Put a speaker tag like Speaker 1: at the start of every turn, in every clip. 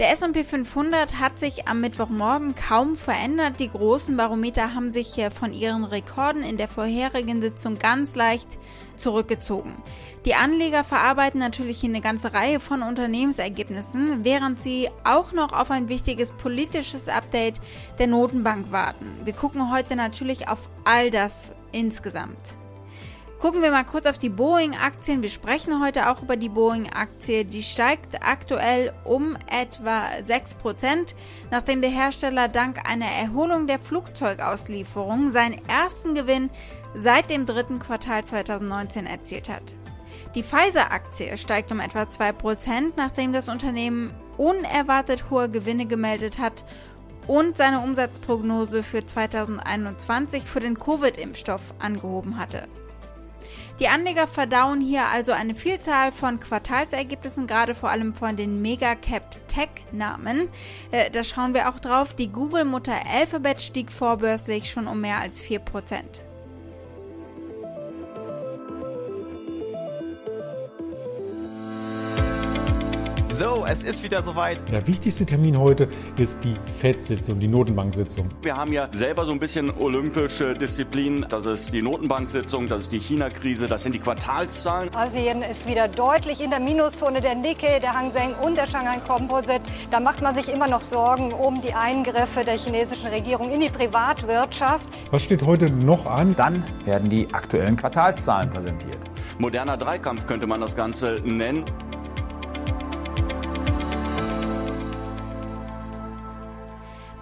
Speaker 1: Der S&P 500 hat sich am Mittwochmorgen kaum verändert. Die großen Barometer haben sich von ihren Rekorden in der vorherigen Sitzung ganz leicht zurückgezogen. Die Anleger verarbeiten natürlich eine ganze Reihe von Unternehmensergebnissen, während sie auch noch auf ein wichtiges politisches Update der Notenbank warten. Wir gucken heute natürlich auf all das insgesamt. Gucken wir mal kurz auf die Boeing-Aktien. Wir sprechen heute auch über die Boeing-Aktie. Die steigt aktuell um etwa 6%, nachdem der Hersteller dank einer Erholung der Flugzeugauslieferung seinen ersten Gewinn seit dem dritten Quartal 2019 erzielt hat. Die Pfizer-Aktie steigt um etwa 2%, nachdem das Unternehmen unerwartet hohe Gewinne gemeldet hat und seine Umsatzprognose für 2021 für den Covid-Impfstoff angehoben hatte. Die Anleger verdauen hier also eine Vielzahl von Quartalsergebnissen, gerade vor allem von den Megacap-Tech-Namen. Äh, da schauen wir auch drauf. Die Google-Mutter Alphabet stieg vorbörslich schon um mehr als 4%.
Speaker 2: So, es ist wieder soweit.
Speaker 3: Der wichtigste Termin heute ist die FED-Sitzung, die Notenbank-Sitzung.
Speaker 2: Wir haben ja selber so ein bisschen olympische Disziplin. Das ist die Notenbank-Sitzung, das ist die China-Krise, das sind die Quartalszahlen.
Speaker 4: Asien ist wieder deutlich in der Minuszone. Der Nikkei, der Hang Seng und der Shanghai Composite. Da macht man sich immer noch Sorgen um die Eingriffe der chinesischen Regierung in die Privatwirtschaft.
Speaker 3: Was steht heute noch an?
Speaker 5: Dann werden die aktuellen Quartalszahlen präsentiert.
Speaker 2: Moderner Dreikampf könnte man das Ganze nennen.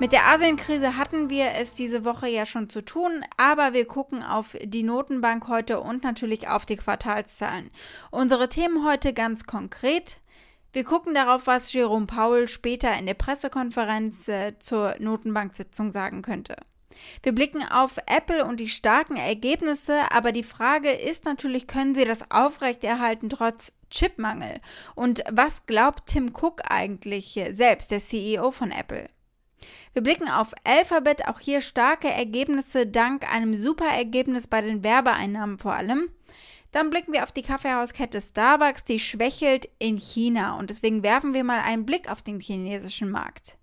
Speaker 1: Mit der Asienkrise hatten wir es diese Woche ja schon zu tun, aber wir gucken auf die Notenbank heute und natürlich auf die Quartalszahlen. Unsere Themen heute ganz konkret. Wir gucken darauf, was Jerome Powell später in der Pressekonferenz äh, zur Notenbanksitzung sagen könnte. Wir blicken auf Apple und die starken Ergebnisse, aber die Frage ist natürlich, können sie das aufrechterhalten trotz Chipmangel? Und was glaubt Tim Cook eigentlich selbst, der CEO von Apple? Wir blicken auf Alphabet, auch hier starke Ergebnisse dank einem super Ergebnis bei den Werbeeinnahmen vor allem. Dann blicken wir auf die Kaffeehauskette Starbucks, die schwächelt in China und deswegen werfen wir mal einen Blick auf den chinesischen Markt.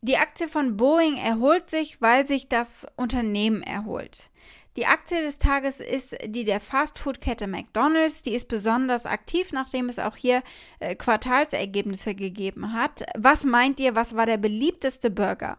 Speaker 1: Die Aktie von Boeing erholt sich, weil sich das Unternehmen erholt. Die Aktie des Tages ist die der Fastfood-Kette McDonald's. Die ist besonders aktiv, nachdem es auch hier äh, Quartalsergebnisse gegeben hat. Was meint ihr, was war der beliebteste Burger?